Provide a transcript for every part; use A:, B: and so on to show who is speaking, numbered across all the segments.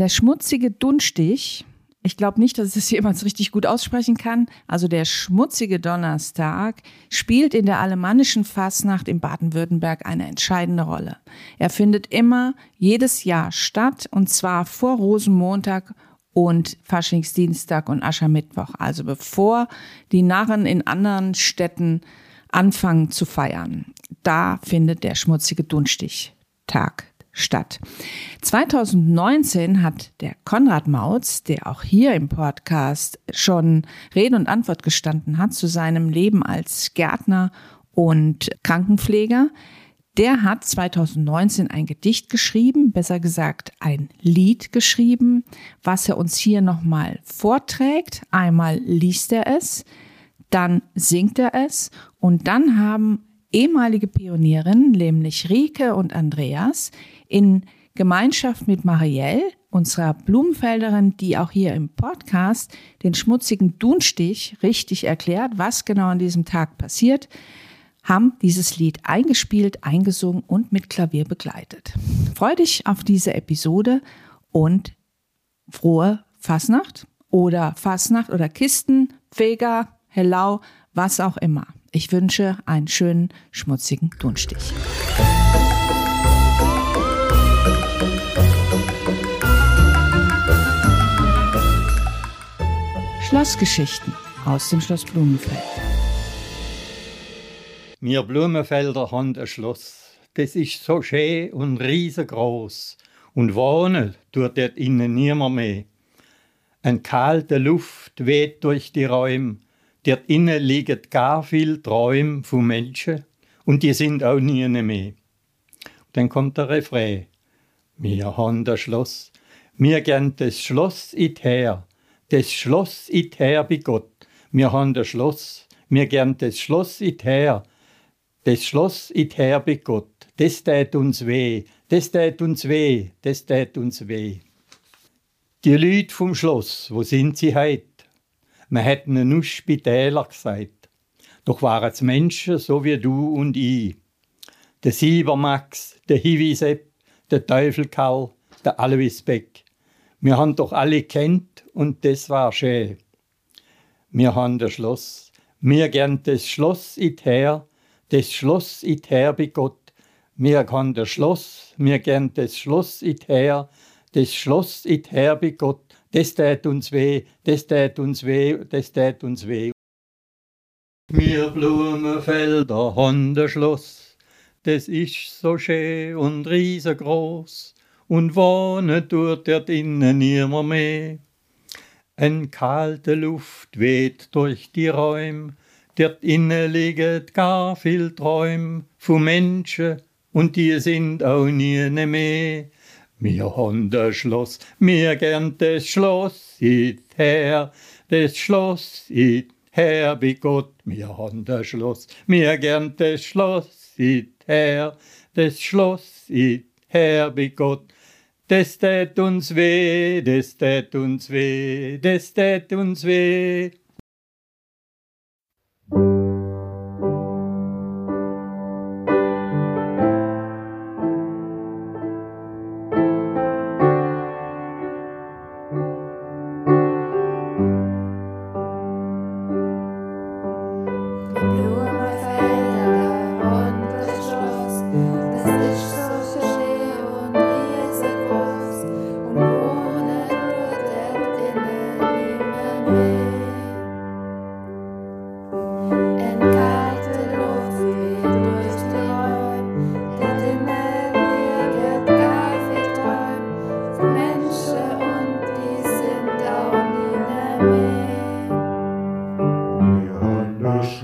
A: Der schmutzige Dunstig, ich glaube nicht, dass ich das jemals richtig gut aussprechen kann. Also der schmutzige Donnerstag spielt in der alemannischen Fasnacht in Baden-Württemberg eine entscheidende Rolle. Er findet immer jedes Jahr statt und zwar vor Rosenmontag und Faschingsdienstag und Aschermittwoch, also bevor die Narren in anderen Städten anfangen zu feiern. Da findet der schmutzige Dunstig-Tag statt. 2019 hat der Konrad Mautz, der auch hier im Podcast schon Rede und Antwort gestanden hat zu seinem Leben als Gärtner und Krankenpfleger, der hat 2019 ein Gedicht geschrieben, besser gesagt ein Lied geschrieben, was er uns hier nochmal vorträgt. Einmal liest er es, dann singt er es und dann haben ehemalige Pionierinnen, nämlich Rike und Andreas, in Gemeinschaft mit Marielle, unserer Blumenfelderin, die auch hier im Podcast den schmutzigen Dunstich richtig erklärt, was genau an diesem Tag passiert, haben dieses Lied eingespielt, eingesungen und mit Klavier begleitet. Freu dich auf diese Episode und frohe Fasnacht oder Fasnacht oder Kisten, Vega, Hellau, was auch immer. Ich wünsche einen schönen, schmutzigen Dunstich. Schlossgeschichten aus dem Schloss Blumenfeld.
B: Wir Blumenfelder haben ein Schloss. Das ist so schön und riesengroß. Und wohnen tut dort innen niemand mehr. Eine kalte Luft weht durch die Räume. Dort innen liegen gar viel Träume von Menschen. Und die sind auch nie mehr. Dann kommt der Refrain. Wir haben das Schloss. Wir gern das Schloss it her das Schloss it her bei Gott. Wir haben das Schloss, wir gern das Schloss it her, das Schloss it her bei Gott. Das tät uns weh, das tät uns weh, das tät uns weh. Die Leute vom Schloss, wo sind sie heut? Wir hätten nur Spitäler gesagt. Doch waren es Menschen, so wie du und ich. Der Siebermax, der Hiwisepp, der Teufelkarl, der Alois Beck. Wir haben doch alle kennt und das war schön. Wir haben das Schloss. Mir gern das Schloss it her, das Schloss it her bei Gott. Mir kann das Schloss, mir gern das Schloss it her, das Schloss it her bei Gott. Das tät uns weh, das tät uns weh, das tät uns weh. Mir Blumenfelder haben das Schloss, das ist so schön und riesengroß und wohnen tut dort innen nimmer mehr. Ein kalte Luft weht durch die Räum, dort innen liegt gar viel Träum von Menschen und die sind auch nie mehr. Mir haben das Schloss, mir gern das Schloss it her, das Schloss it her bei Gott. Mir haben das Schloss, mir gern das Schloss it her, das Schloss it her bei Gott. Das tät uns weh, das tät uns weh, das tät uns weh.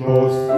C: most